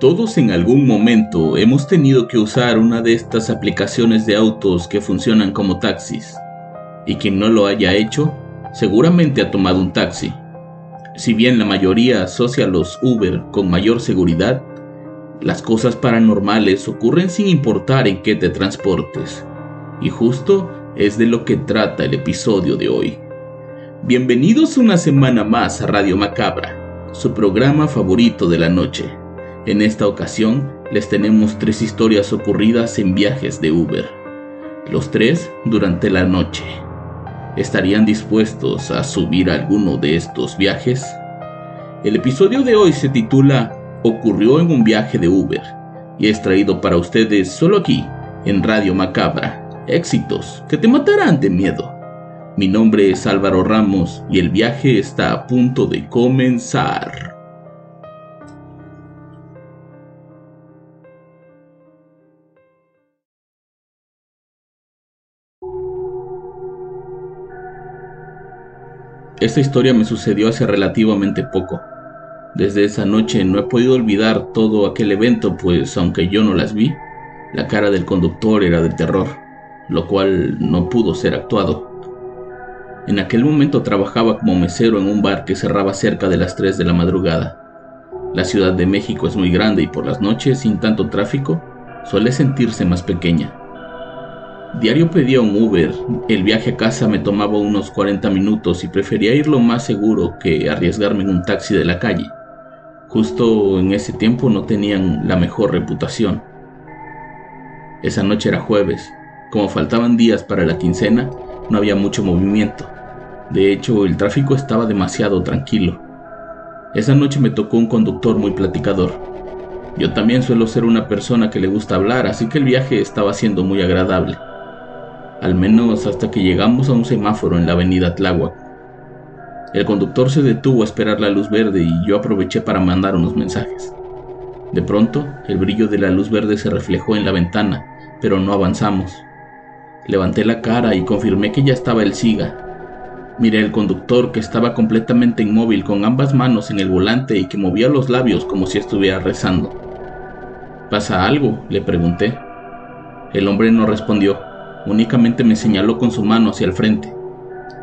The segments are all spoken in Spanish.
Todos en algún momento hemos tenido que usar una de estas aplicaciones de autos que funcionan como taxis. Y quien no lo haya hecho, seguramente ha tomado un taxi. Si bien la mayoría asocia los Uber con mayor seguridad, las cosas paranormales ocurren sin importar en qué te transportes. Y justo es de lo que trata el episodio de hoy. Bienvenidos una semana más a Radio Macabra, su programa favorito de la noche. En esta ocasión les tenemos tres historias ocurridas en viajes de Uber. Los tres durante la noche. ¿Estarían dispuestos a subir alguno de estos viajes? El episodio de hoy se titula Ocurrió en un viaje de Uber y es traído para ustedes solo aquí, en Radio Macabra. Éxitos que te matarán de miedo. Mi nombre es Álvaro Ramos y el viaje está a punto de comenzar. Esta historia me sucedió hace relativamente poco. Desde esa noche no he podido olvidar todo aquel evento, pues aunque yo no las vi, la cara del conductor era de terror, lo cual no pudo ser actuado. En aquel momento trabajaba como mesero en un bar que cerraba cerca de las 3 de la madrugada. La Ciudad de México es muy grande y por las noches, sin tanto tráfico, suele sentirse más pequeña. Diario pedía un Uber, el viaje a casa me tomaba unos 40 minutos y prefería ir lo más seguro que arriesgarme en un taxi de la calle. Justo en ese tiempo no tenían la mejor reputación. Esa noche era jueves, como faltaban días para la quincena, no había mucho movimiento. De hecho, el tráfico estaba demasiado tranquilo. Esa noche me tocó un conductor muy platicador. Yo también suelo ser una persona que le gusta hablar, así que el viaje estaba siendo muy agradable al menos hasta que llegamos a un semáforo en la avenida Tláhuac. El conductor se detuvo a esperar la luz verde y yo aproveché para mandar unos mensajes. De pronto, el brillo de la luz verde se reflejó en la ventana, pero no avanzamos. Levanté la cara y confirmé que ya estaba el SIGA. Miré al conductor que estaba completamente inmóvil con ambas manos en el volante y que movía los labios como si estuviera rezando. ¿Pasa algo? le pregunté. El hombre no respondió Únicamente me señaló con su mano hacia el frente.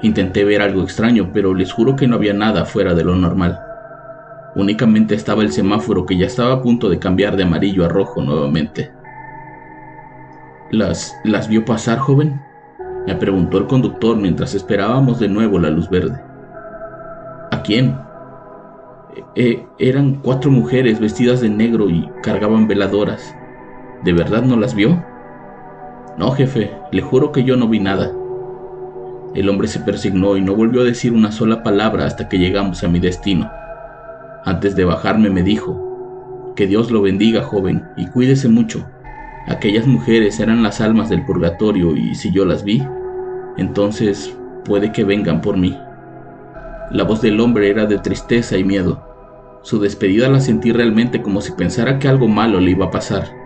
Intenté ver algo extraño, pero les juro que no había nada fuera de lo normal. Únicamente estaba el semáforo que ya estaba a punto de cambiar de amarillo a rojo nuevamente. ¿Las, las vio pasar, joven? Me preguntó el conductor mientras esperábamos de nuevo la luz verde. ¿A quién? E, eran cuatro mujeres vestidas de negro y cargaban veladoras. ¿De verdad no las vio? No, jefe, le juro que yo no vi nada. El hombre se persignó y no volvió a decir una sola palabra hasta que llegamos a mi destino. Antes de bajarme me dijo, que Dios lo bendiga, joven, y cuídese mucho. Aquellas mujeres eran las almas del purgatorio y si yo las vi, entonces puede que vengan por mí. La voz del hombre era de tristeza y miedo. Su despedida la sentí realmente como si pensara que algo malo le iba a pasar.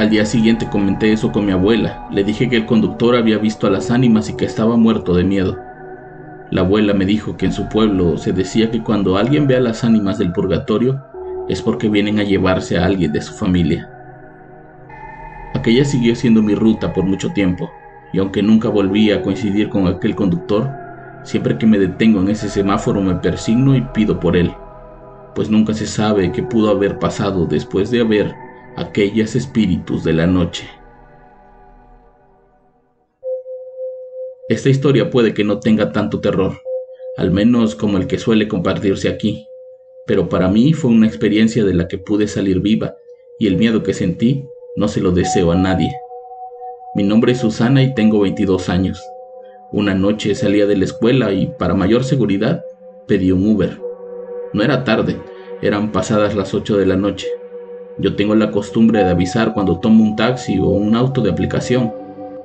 Al día siguiente comenté eso con mi abuela. Le dije que el conductor había visto a las ánimas y que estaba muerto de miedo. La abuela me dijo que en su pueblo se decía que cuando alguien ve a las ánimas del purgatorio es porque vienen a llevarse a alguien de su familia. Aquella siguió siendo mi ruta por mucho tiempo, y aunque nunca volví a coincidir con aquel conductor, siempre que me detengo en ese semáforo me persigno y pido por él, pues nunca se sabe qué pudo haber pasado después de haber aquellas espíritus de la noche. Esta historia puede que no tenga tanto terror, al menos como el que suele compartirse aquí, pero para mí fue una experiencia de la que pude salir viva y el miedo que sentí no se lo deseo a nadie. Mi nombre es Susana y tengo 22 años. Una noche salía de la escuela y para mayor seguridad pedí un Uber. No era tarde, eran pasadas las 8 de la noche. Yo tengo la costumbre de avisar cuando tomo un taxi o un auto de aplicación,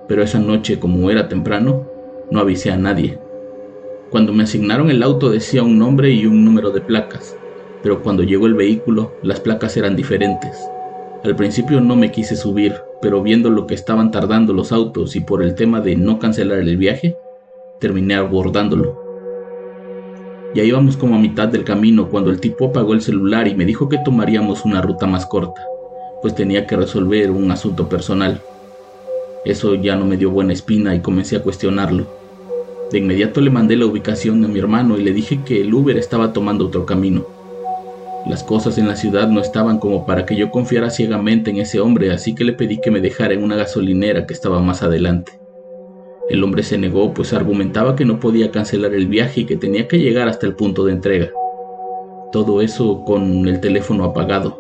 pero esa noche como era temprano, no avisé a nadie. Cuando me asignaron el auto decía un nombre y un número de placas, pero cuando llegó el vehículo las placas eran diferentes. Al principio no me quise subir, pero viendo lo que estaban tardando los autos y por el tema de no cancelar el viaje, terminé abordándolo. Ya íbamos como a mitad del camino cuando el tipo apagó el celular y me dijo que tomaríamos una ruta más corta, pues tenía que resolver un asunto personal. Eso ya no me dio buena espina y comencé a cuestionarlo. De inmediato le mandé la ubicación a mi hermano y le dije que el Uber estaba tomando otro camino. Las cosas en la ciudad no estaban como para que yo confiara ciegamente en ese hombre, así que le pedí que me dejara en una gasolinera que estaba más adelante. El hombre se negó, pues argumentaba que no podía cancelar el viaje y que tenía que llegar hasta el punto de entrega. Todo eso con el teléfono apagado.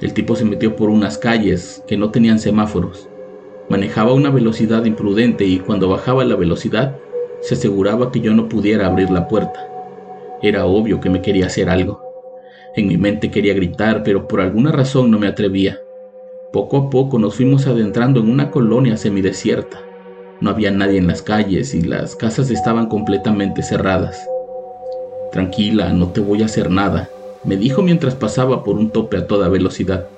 El tipo se metió por unas calles que no tenían semáforos. Manejaba una velocidad imprudente y cuando bajaba la velocidad se aseguraba que yo no pudiera abrir la puerta. Era obvio que me quería hacer algo. En mi mente quería gritar, pero por alguna razón no me atrevía. Poco a poco nos fuimos adentrando en una colonia semidesierta. No había nadie en las calles y las casas estaban completamente cerradas. Tranquila, no te voy a hacer nada, me dijo mientras pasaba por un tope a toda velocidad.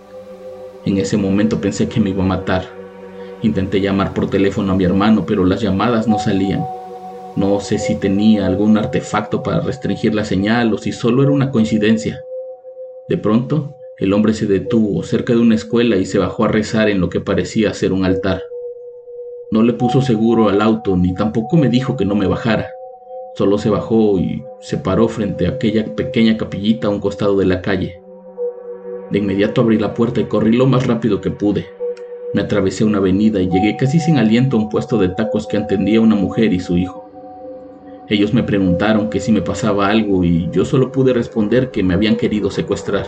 En ese momento pensé que me iba a matar. Intenté llamar por teléfono a mi hermano, pero las llamadas no salían. No sé si tenía algún artefacto para restringir la señal o si solo era una coincidencia. De pronto, el hombre se detuvo cerca de una escuela y se bajó a rezar en lo que parecía ser un altar. No le puso seguro al auto ni tampoco me dijo que no me bajara. Solo se bajó y se paró frente a aquella pequeña capillita a un costado de la calle. De inmediato abrí la puerta y corrí lo más rápido que pude. Me atravesé una avenida y llegué casi sin aliento a un puesto de tacos que atendía una mujer y su hijo. Ellos me preguntaron que si me pasaba algo y yo solo pude responder que me habían querido secuestrar.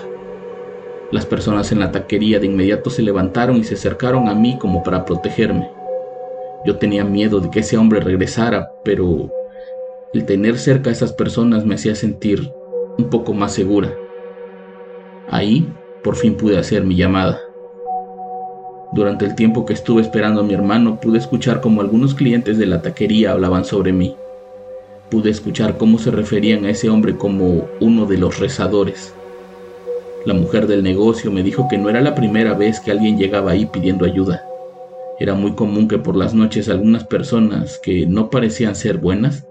Las personas en la taquería de inmediato se levantaron y se acercaron a mí como para protegerme. Yo tenía miedo de que ese hombre regresara, pero el tener cerca a esas personas me hacía sentir un poco más segura. Ahí por fin pude hacer mi llamada. Durante el tiempo que estuve esperando a mi hermano pude escuchar como algunos clientes de la taquería hablaban sobre mí pude escuchar cómo se referían a ese hombre como uno de los rezadores. La mujer del negocio me dijo que no era la primera vez que alguien llegaba ahí pidiendo ayuda. Era muy común que por las noches algunas personas que no parecían ser buenas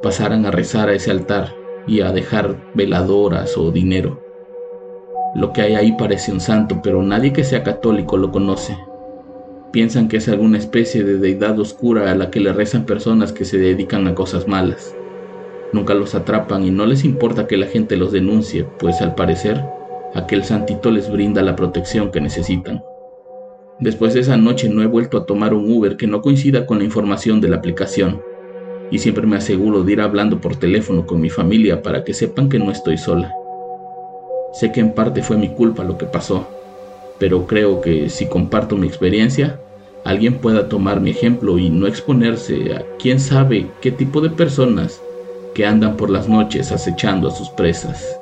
pasaran a rezar a ese altar y a dejar veladoras o dinero. Lo que hay ahí parece un santo, pero nadie que sea católico lo conoce. Piensan que es alguna especie de deidad oscura a la que le rezan personas que se dedican a cosas malas. Nunca los atrapan y no les importa que la gente los denuncie, pues al parecer aquel santito les brinda la protección que necesitan. Después de esa noche no he vuelto a tomar un Uber que no coincida con la información de la aplicación, y siempre me aseguro de ir hablando por teléfono con mi familia para que sepan que no estoy sola. Sé que en parte fue mi culpa lo que pasó, pero creo que si comparto mi experiencia, alguien pueda tomar mi ejemplo y no exponerse a quién sabe qué tipo de personas que andan por las noches acechando a sus presas.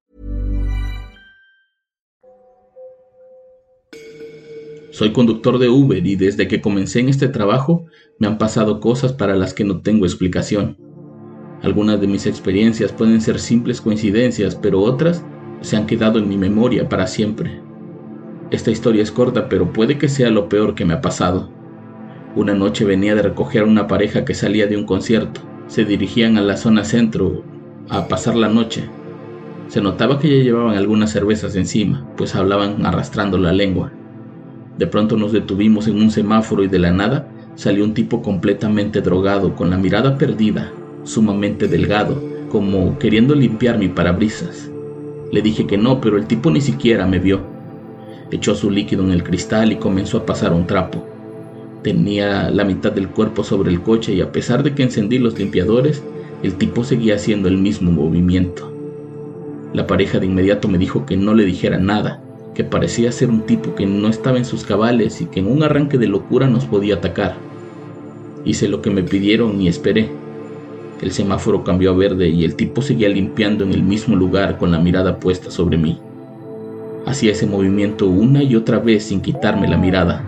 Soy conductor de Uber y desde que comencé en este trabajo me han pasado cosas para las que no tengo explicación. Algunas de mis experiencias pueden ser simples coincidencias, pero otras se han quedado en mi memoria para siempre. Esta historia es corta, pero puede que sea lo peor que me ha pasado. Una noche venía de recoger a una pareja que salía de un concierto. Se dirigían a la zona centro a pasar la noche. Se notaba que ya llevaban algunas cervezas encima, pues hablaban arrastrando la lengua. De pronto nos detuvimos en un semáforo y de la nada salió un tipo completamente drogado, con la mirada perdida, sumamente delgado, como queriendo limpiar mi parabrisas. Le dije que no, pero el tipo ni siquiera me vio. Echó su líquido en el cristal y comenzó a pasar un trapo. Tenía la mitad del cuerpo sobre el coche y a pesar de que encendí los limpiadores, el tipo seguía haciendo el mismo movimiento. La pareja de inmediato me dijo que no le dijera nada, que parecía ser un tipo que no estaba en sus cabales y que en un arranque de locura nos podía atacar. Hice lo que me pidieron y esperé. El semáforo cambió a verde y el tipo seguía limpiando en el mismo lugar con la mirada puesta sobre mí. Hacía ese movimiento una y otra vez sin quitarme la mirada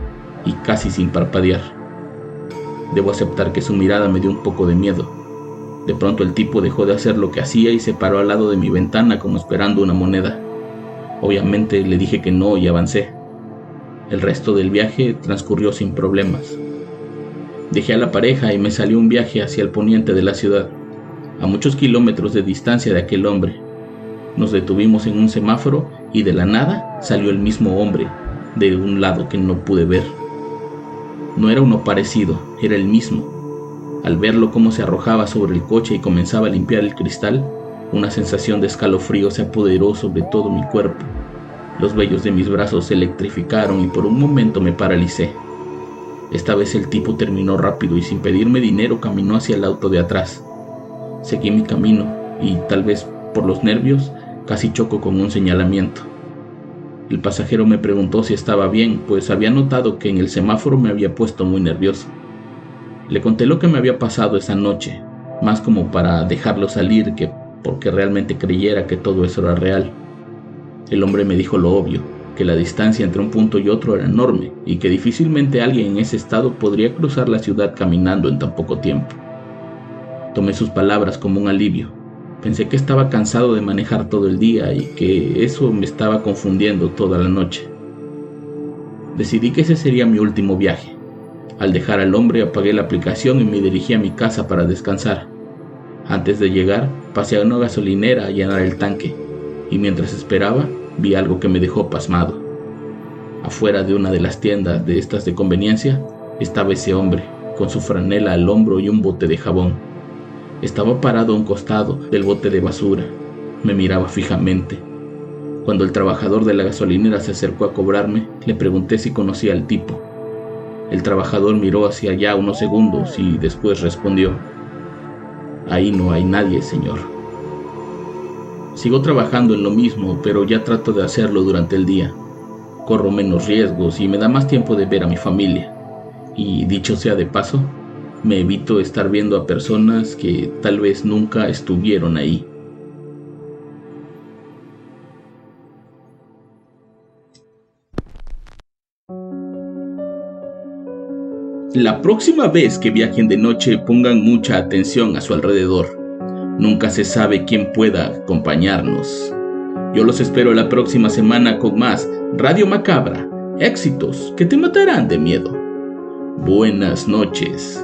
y casi sin parpadear. Debo aceptar que su mirada me dio un poco de miedo. De pronto el tipo dejó de hacer lo que hacía y se paró al lado de mi ventana como esperando una moneda. Obviamente le dije que no y avancé. El resto del viaje transcurrió sin problemas. Dejé a la pareja y me salió un viaje hacia el poniente de la ciudad, a muchos kilómetros de distancia de aquel hombre. Nos detuvimos en un semáforo y de la nada salió el mismo hombre, de un lado que no pude ver. No era uno parecido, era el mismo. Al verlo cómo se arrojaba sobre el coche y comenzaba a limpiar el cristal, una sensación de escalofrío se apoderó sobre todo mi cuerpo. Los vellos de mis brazos se electrificaron y por un momento me paralicé. Esta vez el tipo terminó rápido y sin pedirme dinero caminó hacia el auto de atrás. Seguí mi camino y tal vez por los nervios casi choco con un señalamiento. El pasajero me preguntó si estaba bien, pues había notado que en el semáforo me había puesto muy nervioso. Le conté lo que me había pasado esa noche, más como para dejarlo salir que porque realmente creyera que todo eso era real. El hombre me dijo lo obvio, que la distancia entre un punto y otro era enorme y que difícilmente alguien en ese estado podría cruzar la ciudad caminando en tan poco tiempo. Tomé sus palabras como un alivio. Pensé que estaba cansado de manejar todo el día y que eso me estaba confundiendo toda la noche. Decidí que ese sería mi último viaje. Al dejar al hombre apagué la aplicación y me dirigí a mi casa para descansar. Antes de llegar, pasé a una gasolinera a llenar el tanque y mientras esperaba, vi algo que me dejó pasmado. Afuera de una de las tiendas de estas de conveniencia estaba ese hombre, con su franela al hombro y un bote de jabón. Estaba parado a un costado del bote de basura. Me miraba fijamente. Cuando el trabajador de la gasolinera se acercó a cobrarme, le pregunté si conocía al tipo. El trabajador miró hacia allá unos segundos y después respondió, Ahí no hay nadie, señor. Sigo trabajando en lo mismo, pero ya trato de hacerlo durante el día. Corro menos riesgos y me da más tiempo de ver a mi familia. Y dicho sea de paso, me evito estar viendo a personas que tal vez nunca estuvieron ahí. La próxima vez que viajen de noche pongan mucha atención a su alrededor Nunca se sabe quién pueda acompañarnos. Yo los espero la próxima semana con más Radio Macabra, éxitos que te matarán de miedo. Buenas noches.